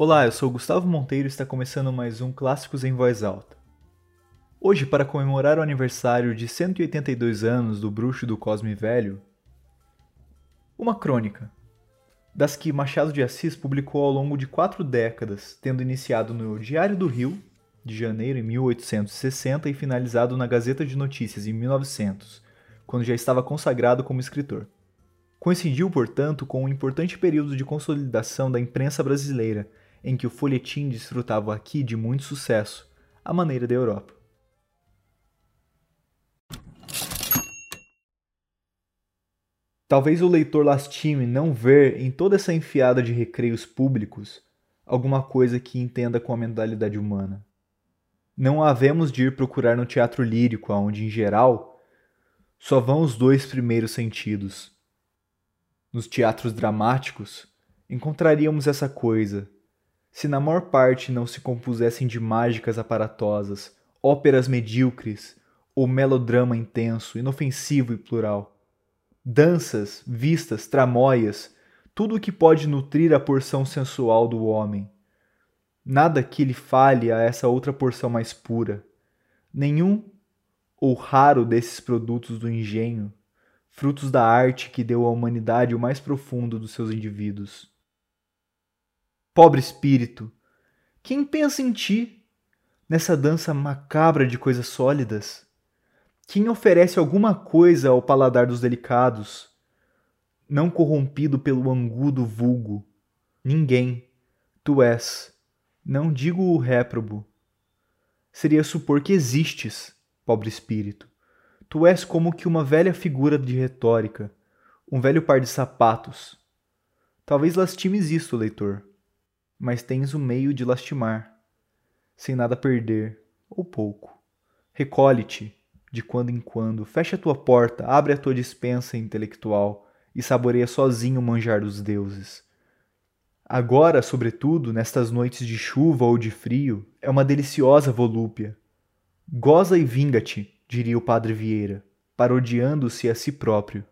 Olá, eu sou Gustavo Monteiro e está começando mais um Clássicos em Voz Alta. Hoje, para comemorar o aniversário de 182 anos do Bruxo do Cosme Velho, uma crônica, das que Machado de Assis publicou ao longo de quatro décadas, tendo iniciado no Diário do Rio, de janeiro em 1860 e finalizado na Gazeta de Notícias em 1900, quando já estava consagrado como escritor. Coincidiu, portanto, com um importante período de consolidação da imprensa brasileira, em que o folhetim desfrutava aqui de muito sucesso, à maneira da Europa. Talvez o leitor lastime não ver em toda essa enfiada de recreios públicos alguma coisa que entenda com a mentalidade humana. Não havemos de ir procurar no teatro lírico, onde, em geral, só vão os dois primeiros sentidos. Nos teatros dramáticos, encontraríamos essa coisa, se na maior parte não se compusessem de mágicas aparatosas, óperas medíocres ou melodrama intenso, inofensivo e plural. Danças, vistas, tramóias, tudo o que pode nutrir a porção sensual do homem. Nada que lhe falhe a essa outra porção mais pura. Nenhum ou raro desses produtos do engenho, frutos da arte que deu à humanidade o mais profundo dos seus indivíduos. Pobre espírito, quem pensa em ti, nessa dança macabra de coisas sólidas? Quem oferece alguma coisa ao paladar dos delicados, não corrompido pelo angudo vulgo? Ninguém. Tu és, não digo o réprobo. Seria supor que existes, pobre espírito. Tu és como que uma velha figura de retórica, um velho par de sapatos. Talvez lastimes isto, leitor mas tens o meio de lastimar, sem nada perder, ou pouco. Recolhe-te, de quando em quando, fecha a tua porta, abre a tua dispensa intelectual e saboreia sozinho o manjar dos deuses. Agora, sobretudo, nestas noites de chuva ou de frio, é uma deliciosa volúpia. Goza e vinga-te, diria o padre Vieira, parodiando-se a si próprio.